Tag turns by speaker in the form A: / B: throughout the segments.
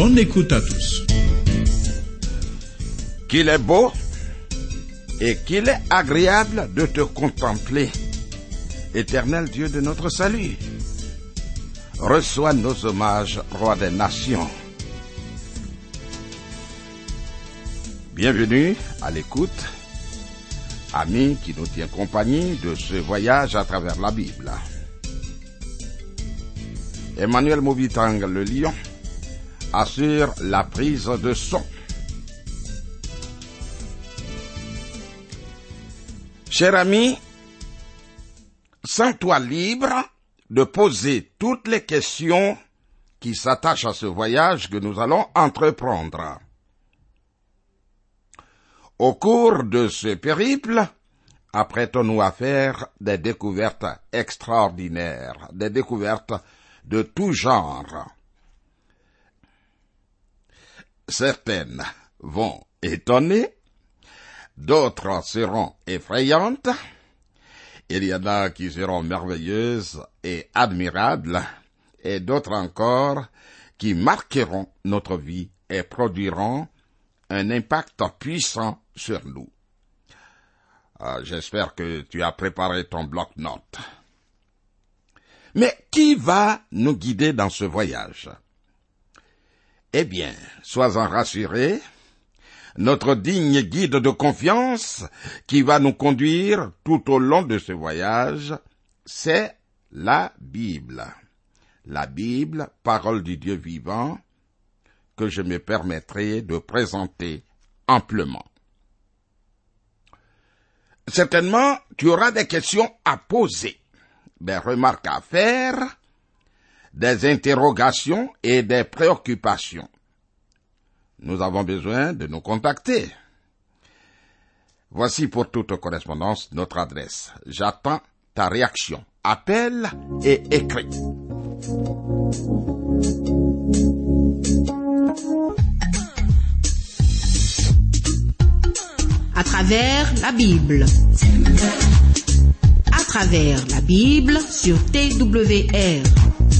A: Bonne écoute à tous.
B: Qu'il est beau et qu'il est agréable de te contempler, éternel Dieu de notre salut. Reçois nos hommages, roi des nations. Bienvenue à l'écoute, amis qui nous tient compagnie de ce voyage à travers la Bible. Emmanuel Moubitang, le lion, assure la prise de son. Cher ami, sens-toi libre de poser toutes les questions qui s'attachent à ce voyage que nous allons entreprendre. Au cours de ce périple, apprêtons-nous à faire des découvertes extraordinaires, des découvertes de tout genre. Certaines vont étonner, d'autres seront effrayantes, il y en a qui seront merveilleuses et admirables, et d'autres encore qui marqueront notre vie et produiront un impact puissant sur nous. Ah, J'espère que tu as préparé ton bloc-notes. Mais qui va nous guider dans ce voyage? Eh bien, sois-en rassuré, notre digne guide de confiance qui va nous conduire tout au long de ce voyage, c'est la Bible. La Bible, parole du Dieu vivant, que je me permettrai de présenter amplement. Certainement, tu auras des questions à poser, des remarques à faire, des interrogations et des préoccupations. Nous avons besoin de nous contacter. Voici pour toute correspondance notre adresse. J'attends ta réaction. Appel et écrit.
C: à travers la Bible. À travers la Bible sur TWR.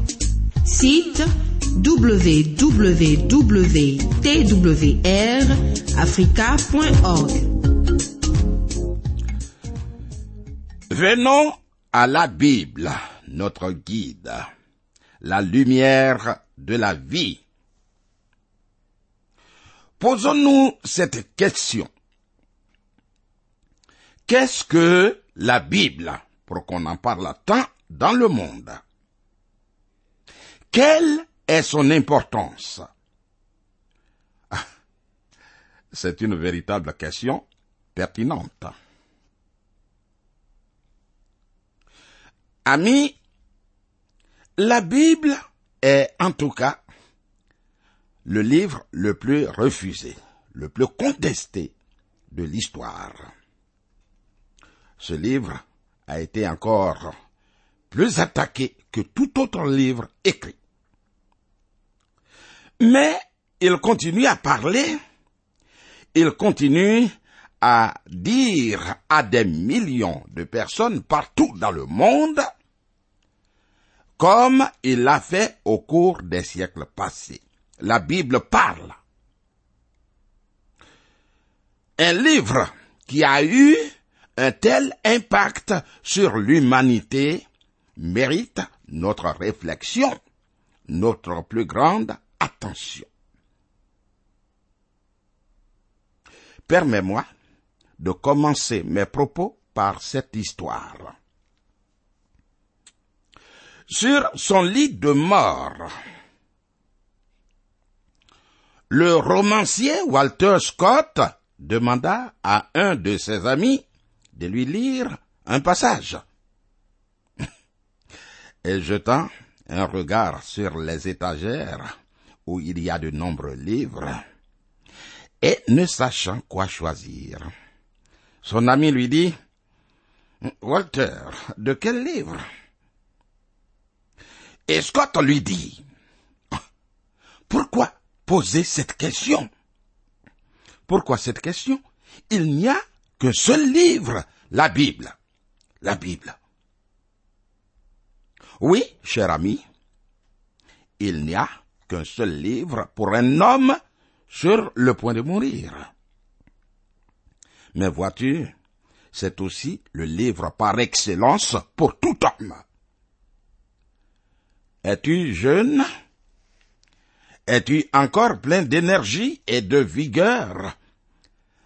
C: Site www.twrafrica.org.
B: Venons à la Bible, notre guide, la lumière de la vie. Posons-nous cette question. Qu'est-ce que la Bible pour qu'on en parle tant dans le monde? Quelle est son importance? Ah, C'est une véritable question pertinente. Amis, la Bible est en tout cas le livre le plus refusé, le plus contesté de l'histoire. Ce livre a été encore plus attaqué que tout autre livre écrit. Mais il continue à parler, il continue à dire à des millions de personnes partout dans le monde, comme il l'a fait au cours des siècles passés. La Bible parle. Un livre qui a eu un tel impact sur l'humanité mérite notre réflexion, notre plus grande attention. permets-moi de commencer mes propos par cette histoire. Sur son lit de mort, le romancier Walter Scott demanda à un de ses amis de lui lire un passage. Et jetant un regard sur les étagères il y a de nombreux livres, et ne sachant quoi choisir, son ami lui dit, Walter, de quel livre? Et Scott lui dit, Pourquoi poser cette question? Pourquoi cette question? Il n'y a qu'un seul livre, la Bible. La Bible. Oui, cher ami, il n'y a qu'un seul livre pour un homme sur le point de mourir. Mais vois-tu, c'est aussi le livre par excellence pour tout homme. Es-tu jeune? Es-tu encore plein d'énergie et de vigueur?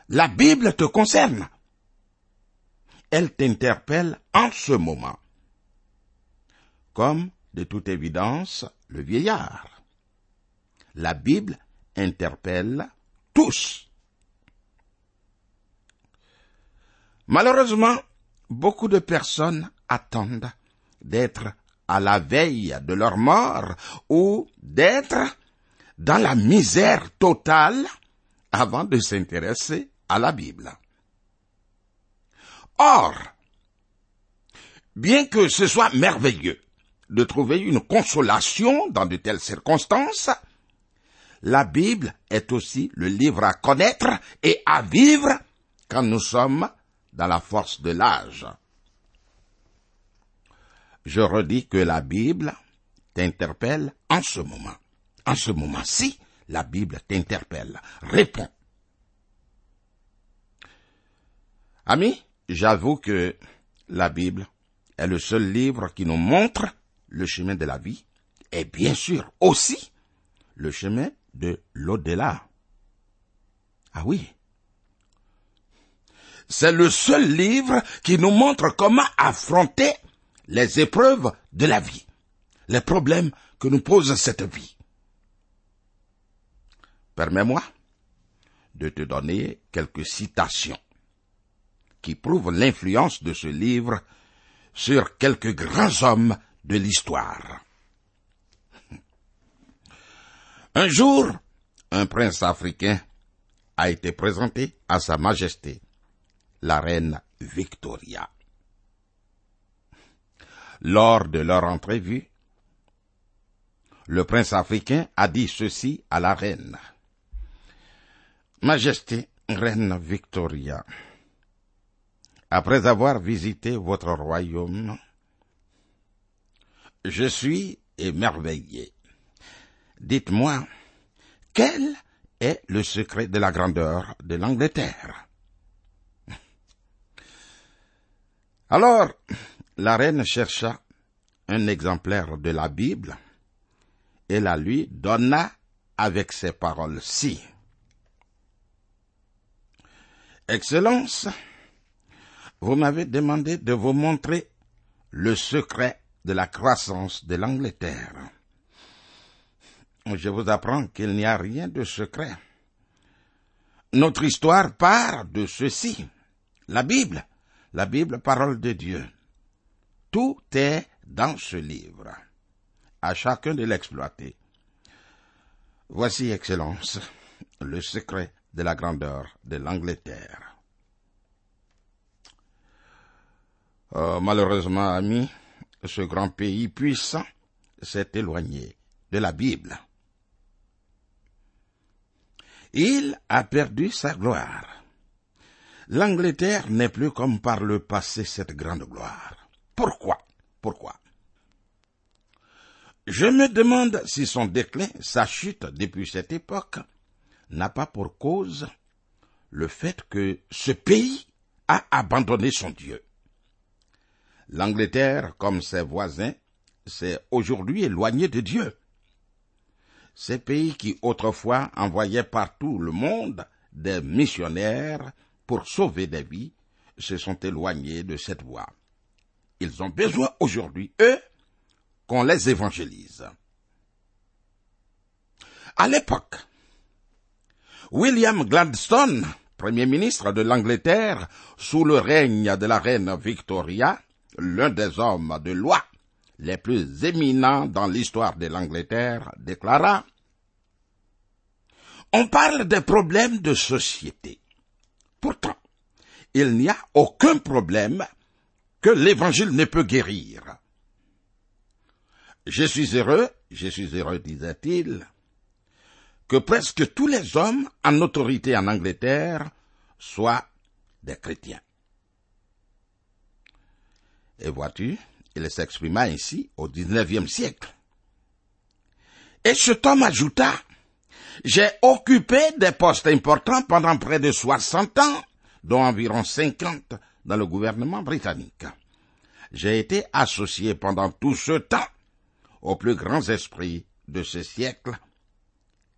B: La Bible te concerne. Elle t'interpelle en ce moment. Comme, de toute évidence, le vieillard. La Bible interpelle tous. Malheureusement, beaucoup de personnes attendent d'être à la veille de leur mort ou d'être dans la misère totale avant de s'intéresser à la Bible. Or, bien que ce soit merveilleux de trouver une consolation dans de telles circonstances, la Bible est aussi le livre à connaître et à vivre quand nous sommes dans la force de l'âge. Je redis que la Bible t'interpelle en ce moment. En ce moment-ci, la Bible t'interpelle. Réponds. Ami, j'avoue que la Bible est le seul livre qui nous montre le chemin de la vie et bien sûr aussi le chemin de l'au-delà. Ah oui. C'est le seul livre qui nous montre comment affronter les épreuves de la vie, les problèmes que nous pose cette vie. Permets-moi de te donner quelques citations qui prouvent l'influence de ce livre sur quelques grands hommes de l'histoire. Un jour, un prince africain a été présenté à Sa Majesté, la reine Victoria. Lors de leur entrevue, le prince africain a dit ceci à la reine. Majesté, reine Victoria, après avoir visité votre royaume, je suis émerveillé. Dites-moi, quel est le secret de la grandeur de l'Angleterre? Alors, la reine chercha un exemplaire de la Bible et la lui donna avec ces paroles-ci. Excellence, vous m'avez demandé de vous montrer le secret de la croissance de l'Angleterre. Je vous apprends qu'il n'y a rien de secret. Notre histoire part de ceci. La Bible, la Bible, parole de Dieu. Tout est dans ce livre. À chacun de l'exploiter. Voici, Excellence, le secret de la grandeur de l'Angleterre. Euh, malheureusement, ami, ce grand pays puissant s'est éloigné de la Bible. Il a perdu sa gloire. L'Angleterre n'est plus comme par le passé cette grande gloire. Pourquoi? Pourquoi? Je me demande si son déclin, sa chute depuis cette époque, n'a pas pour cause le fait que ce pays a abandonné son Dieu. L'Angleterre, comme ses voisins, s'est aujourd'hui éloigné de Dieu. Ces pays qui autrefois envoyaient partout le monde des missionnaires pour sauver des vies se sont éloignés de cette voie. Ils ont besoin aujourd'hui, eux, qu'on les évangélise. À l'époque, William Gladstone, Premier ministre de l'Angleterre, sous le règne de la reine Victoria, l'un des hommes de loi les plus éminents dans l'histoire de l'Angleterre, déclara On parle des problèmes de société. Pourtant, il n'y a aucun problème que l'Évangile ne peut guérir. Je suis heureux, je suis heureux, disait-il, que presque tous les hommes en autorité en Angleterre soient des chrétiens. Et vois-tu, il s'exprima ainsi au XIXe siècle. Et cet homme ajouta, j'ai occupé des postes importants pendant près de 60 ans, dont environ 50 dans le gouvernement britannique. J'ai été associé pendant tout ce temps aux plus grands esprits de ce siècle,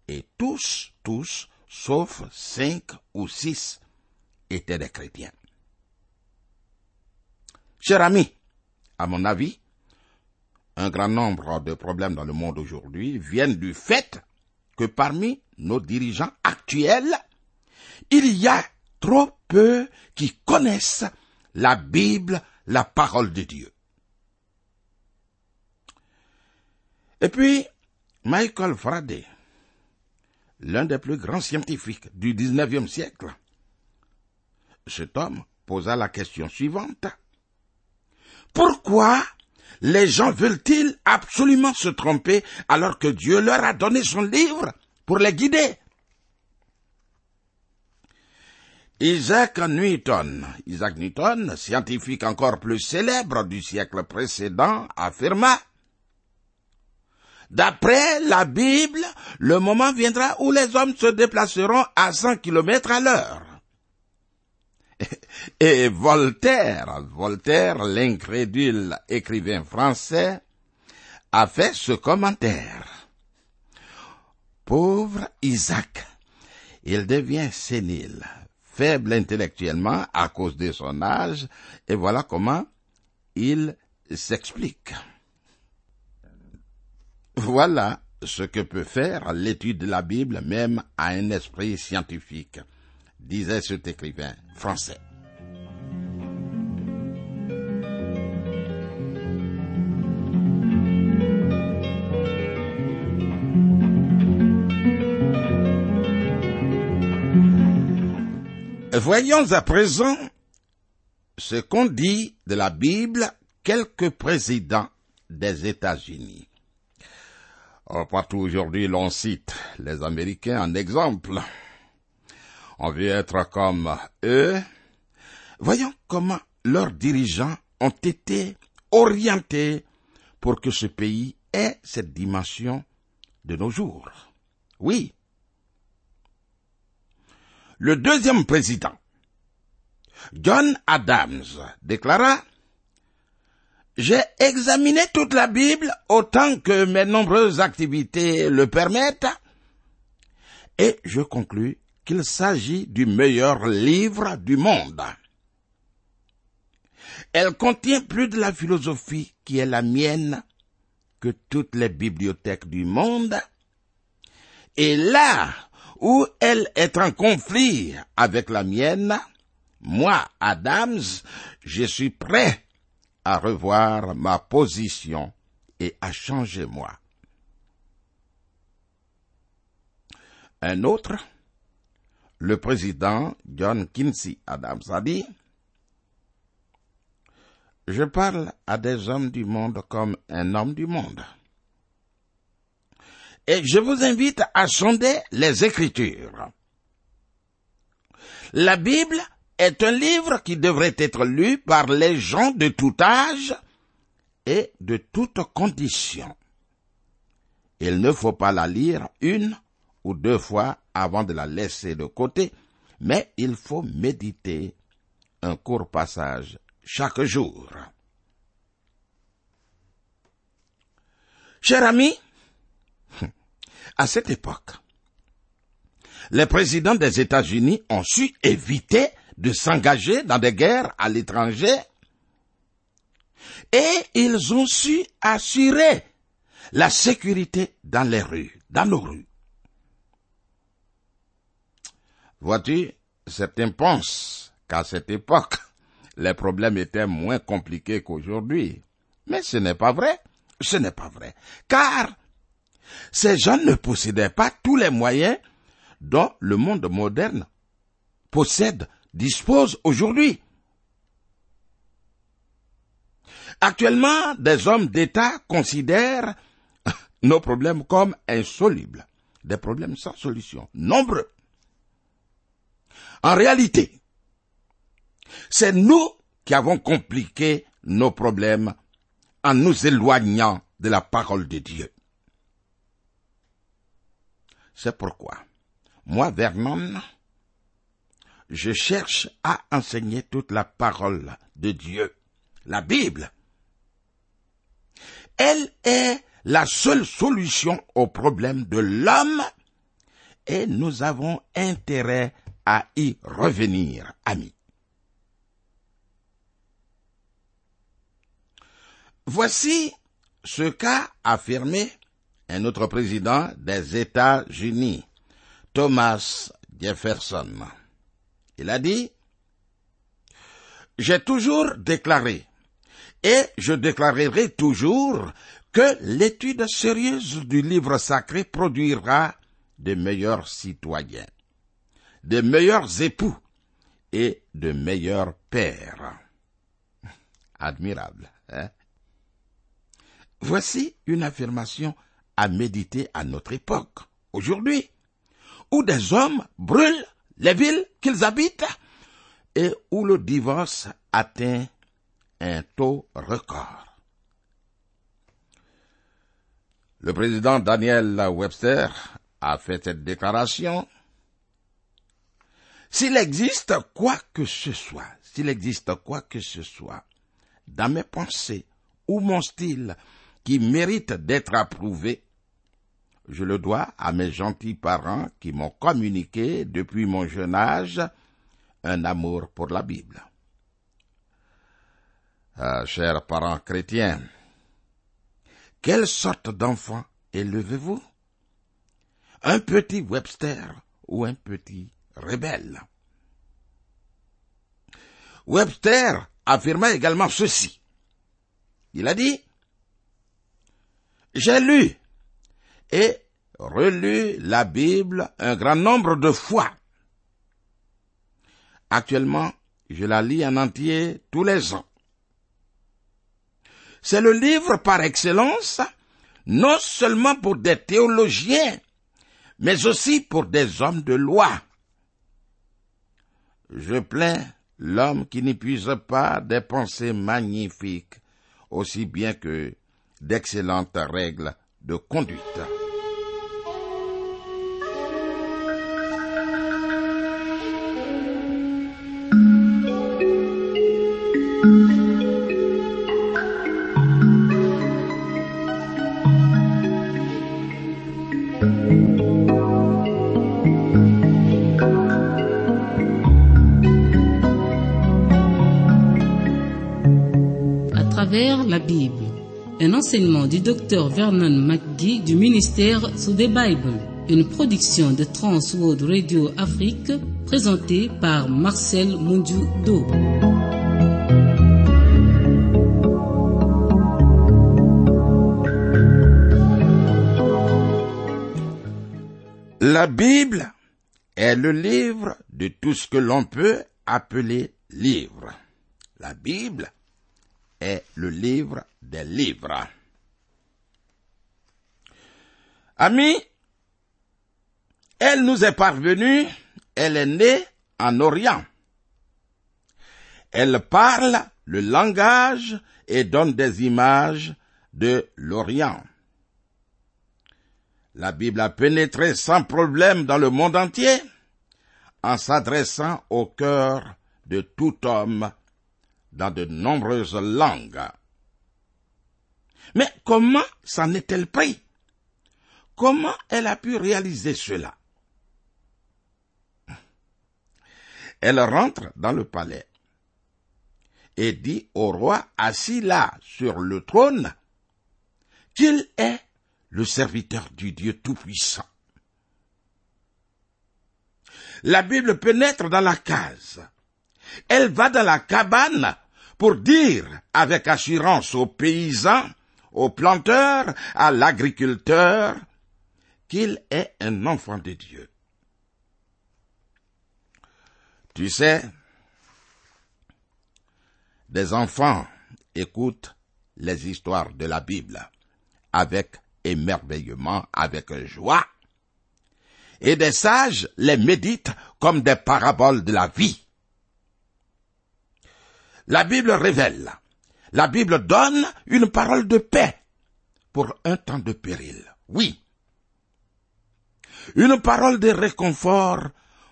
B: et tous, tous, sauf cinq ou six, étaient des chrétiens. Cher ami, à mon avis, un grand nombre de problèmes dans le monde aujourd'hui viennent du fait que parmi nos dirigeants actuels, il y a trop peu qui connaissent la Bible, la parole de Dieu. Et puis, Michael Faraday, l'un des plus grands scientifiques du XIXe siècle, cet homme posa la question suivante. Pourquoi les gens veulent-ils absolument se tromper alors que Dieu leur a donné son livre pour les guider? Isaac Newton, Isaac Newton, scientifique encore plus célèbre du siècle précédent, affirma D'après la Bible, le moment viendra où les hommes se déplaceront à 100 km à l'heure. Et Voltaire, Voltaire, l'incrédule écrivain français, a fait ce commentaire. Pauvre Isaac, il devient sénile, faible intellectuellement à cause de son âge, et voilà comment il s'explique. Voilà ce que peut faire l'étude de la Bible même à un esprit scientifique, disait cet écrivain français. Voyons à présent ce qu'ont dit de la Bible quelques présidents des États-Unis. Partout aujourd'hui, l'on cite les Américains en exemple. On veut être comme eux. Voyons comment leurs dirigeants ont été orientés pour que ce pays ait cette dimension de nos jours. Oui, le deuxième président, John Adams, déclara J'ai examiné toute la Bible autant que mes nombreuses activités le permettent, et je conclus qu'il s'agit du meilleur livre du monde. Elle contient plus de la philosophie qui est la mienne que toutes les bibliothèques du monde. Et là où elle est en conflit avec la mienne, moi, Adams, je suis prêt à revoir ma position et à changer moi. Un autre, le président John Kinsey Adams a dit, je parle à des hommes du monde comme un homme du monde. Et je vous invite à sonder les Écritures. La Bible est un livre qui devrait être lu par les gens de tout âge et de toutes conditions. Il ne faut pas la lire une ou deux fois avant de la laisser de côté, mais il faut méditer un court passage chaque jour. Cher ami, à cette époque, les présidents des États-Unis ont su éviter de s'engager dans des guerres à l'étranger et ils ont su assurer la sécurité dans les rues, dans nos rues. Vois-tu, certains pensent qu'à cette époque, les problèmes étaient moins compliqués qu'aujourd'hui. Mais ce n'est pas vrai. Ce n'est pas vrai. Car ces gens ne possédaient pas tous les moyens dont le monde moderne possède, dispose aujourd'hui. Actuellement, des hommes d'État considèrent nos problèmes comme insolubles, des problèmes sans solution, nombreux. En réalité, c'est nous qui avons compliqué nos problèmes en nous éloignant de la parole de Dieu. C'est pourquoi, moi, Vernon, je cherche à enseigner toute la parole de Dieu, la Bible. Elle est la seule solution au problème de l'homme et nous avons intérêt à y revenir, amis. Voici ce qu'a affirmé un autre président des États-Unis, Thomas Jefferson. Il a dit, J'ai toujours déclaré, et je déclarerai toujours, que l'étude sérieuse du livre sacré produira de meilleurs citoyens, de meilleurs époux et de meilleurs pères. Admirable. Hein? Voici une affirmation à méditer à notre époque, aujourd'hui, où des hommes brûlent les villes qu'ils habitent et où le divorce atteint un taux record. Le président Daniel Webster a fait cette déclaration. S'il existe quoi que ce soit, s'il existe quoi que ce soit, dans mes pensées ou mon style qui mérite d'être approuvé, je le dois à mes gentils parents qui m'ont communiqué depuis mon jeune âge un amour pour la Bible. Ah, chers parents chrétiens, quelle sorte d'enfant élevez-vous? Un petit Webster ou un petit rebelle Webster affirma également ceci. Il a dit, J'ai lu et relu la Bible un grand nombre de fois. Actuellement, je la lis en entier tous les ans. C'est le livre par excellence, non seulement pour des théologiens, mais aussi pour des hommes de loi. Je plains l'homme qui n'épuise pas des pensées magnifiques, aussi bien que d'excellentes règles de conduite.
D: Travers la Bible, un enseignement du docteur Vernon McGee du ministère sous des Bible, une production de Trans World Radio Afrique présentée par Marcel Mundiu-Do.
B: La Bible est le livre de tout ce que l'on peut appeler livre. La Bible est le livre des livres. Amis, elle nous est parvenue, elle est née en Orient. Elle parle le langage et donne des images de l'Orient. La Bible a pénétré sans problème dans le monde entier en s'adressant au cœur de tout homme dans de nombreuses langues. Mais comment s'en est-elle pris? Comment elle a pu réaliser cela? Elle rentre dans le palais et dit au roi assis là sur le trône qu'il est le serviteur du Dieu Tout-Puissant. La Bible pénètre dans la case. Elle va dans la cabane pour dire avec assurance aux paysans, aux planteurs, à l'agriculteur, qu'il est un enfant de Dieu. Tu sais, des enfants écoutent les histoires de la Bible avec émerveillement, avec joie, et des sages les méditent comme des paraboles de la vie. La Bible révèle, la Bible donne une parole de paix pour un temps de péril. Oui. Une parole de réconfort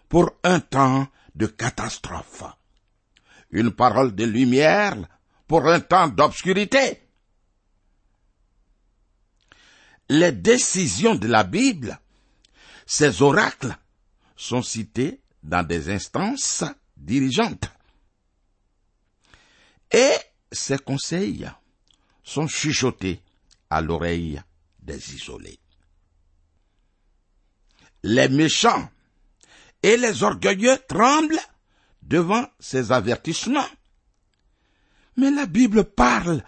B: pour un temps de catastrophe. Une parole de lumière pour un temps d'obscurité. Les décisions de la Bible, ces oracles, sont cités dans des instances dirigeantes. Et ces conseils sont chuchotés à l'oreille des isolés. Les méchants et les orgueilleux tremblent devant ces avertissements. Mais la Bible parle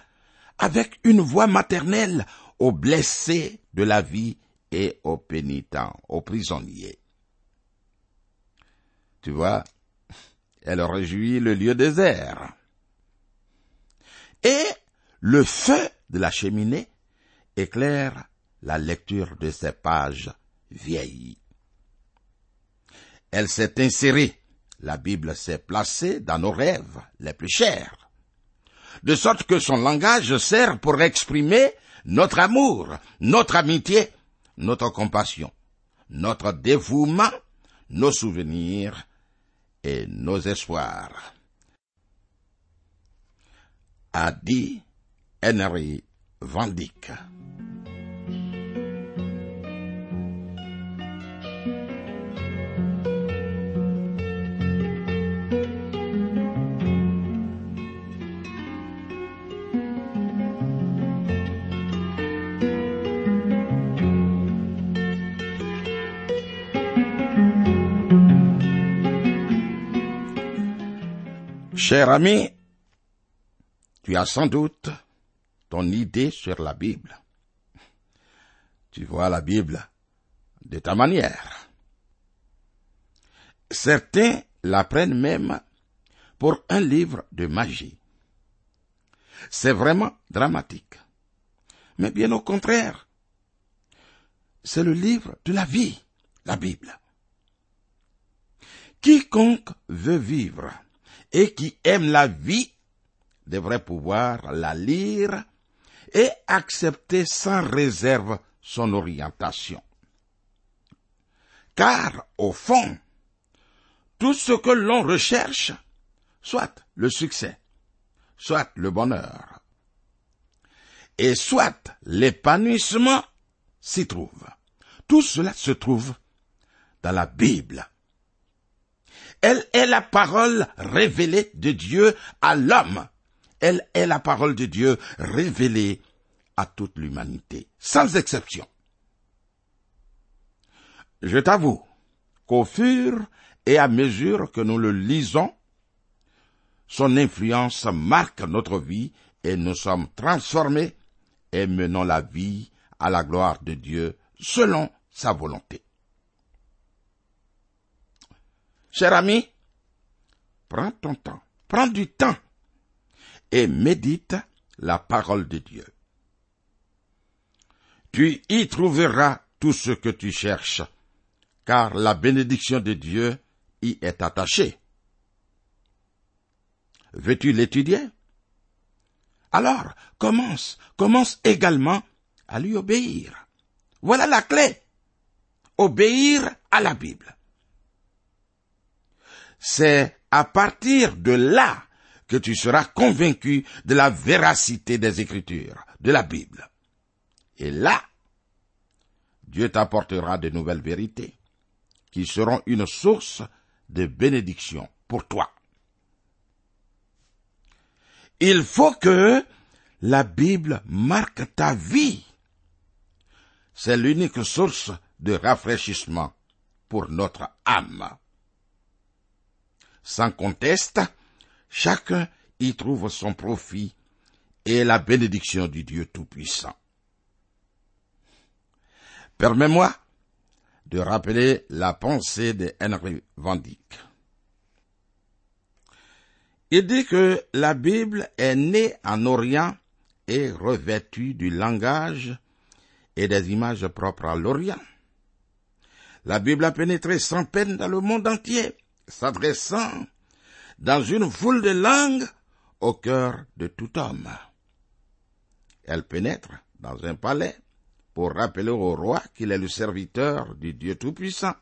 B: avec une voix maternelle aux blessés de la vie et aux pénitents, aux prisonniers. Tu vois, elle réjouit le lieu désert. Et le feu de la cheminée éclaire la lecture de ces pages vieillies. Elle s'est insérée, la Bible s'est placée dans nos rêves les plus chers, de sorte que son langage sert pour exprimer notre amour, notre amitié, notre compassion, notre dévouement, nos souvenirs et nos espoirs. A dit Henry Van Dyck. Cher ami, tu as sans doute ton idée sur la Bible. Tu vois la Bible de ta manière. Certains la prennent même pour un livre de magie. C'est vraiment dramatique. Mais bien au contraire, c'est le livre de la vie, la Bible. Quiconque veut vivre et qui aime la vie devrait pouvoir la lire et accepter sans réserve son orientation. Car, au fond, tout ce que l'on recherche, soit le succès, soit le bonheur, et soit l'épanouissement s'y trouve. Tout cela se trouve dans la Bible. Elle est la parole révélée de Dieu à l'homme. Elle est la parole de Dieu révélée à toute l'humanité, sans exception. Je t'avoue qu'au fur et à mesure que nous le lisons, son influence marque notre vie et nous sommes transformés et menons la vie à la gloire de Dieu selon sa volonté. Cher ami, prends ton temps, prends du temps et médite la parole de Dieu. Tu y trouveras tout ce que tu cherches, car la bénédiction de Dieu y est attachée. Veux-tu l'étudier? Alors, commence, commence également à lui obéir. Voilà la clé. Obéir à la Bible. C'est à partir de là que tu seras convaincu de la véracité des Écritures, de la Bible. Et là, Dieu t'apportera de nouvelles vérités qui seront une source de bénédiction pour toi. Il faut que la Bible marque ta vie. C'est l'unique source de rafraîchissement pour notre âme. Sans conteste, chacun y trouve son profit et la bénédiction du Dieu Tout-Puissant. Permets-moi de rappeler la pensée de Henry Van Dyck. Il dit que la Bible est née en Orient et revêtue du langage et des images propres à l'Orient. La Bible a pénétré sans peine dans le monde entier, s'adressant dans une foule de langues au cœur de tout homme. Elle pénètre dans un palais pour rappeler au roi qu'il est le serviteur du Dieu Tout-Puissant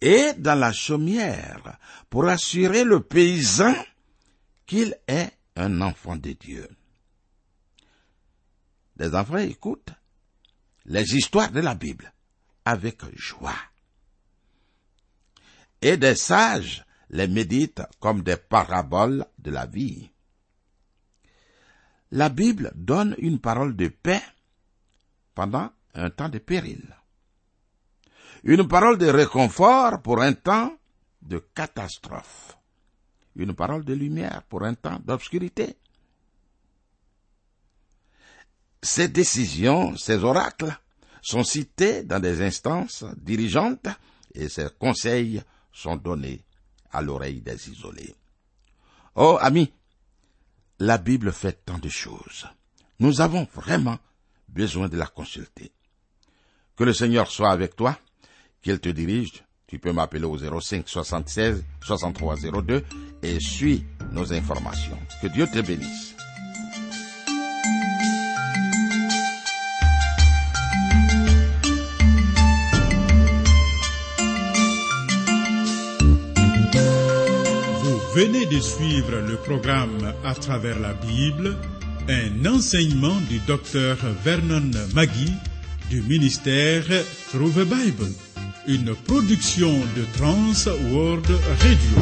B: et dans la chaumière pour assurer le paysan qu'il est un enfant de Dieu. Les enfants écoutent les histoires de la Bible avec joie. Et des sages les méditent comme des paraboles de la vie. La Bible donne une parole de paix pendant un temps de péril une parole de réconfort pour un temps de catastrophe, une parole de lumière pour un temps d'obscurité. Ces décisions, ces oracles, sont cités dans des instances dirigeantes et ces conseils sont donnés à l'oreille des isolés. Oh, amis, la Bible fait tant de choses. Nous avons vraiment besoin de la consulter. Que le Seigneur soit avec toi qu'il te dirige, tu peux m'appeler au 05 76 63 02 et suis nos informations. Que Dieu te bénisse.
A: Venez de suivre le programme À travers la Bible, un enseignement du docteur Vernon Magui du ministère Through the Bible une production de Trans World Radio.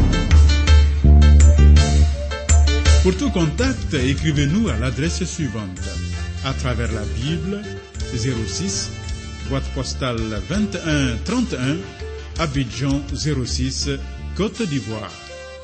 A: Pour tout contact, écrivez-nous à l'adresse suivante. À travers la Bible, 06, boîte postale 21 31, Abidjan 06, Côte d'Ivoire.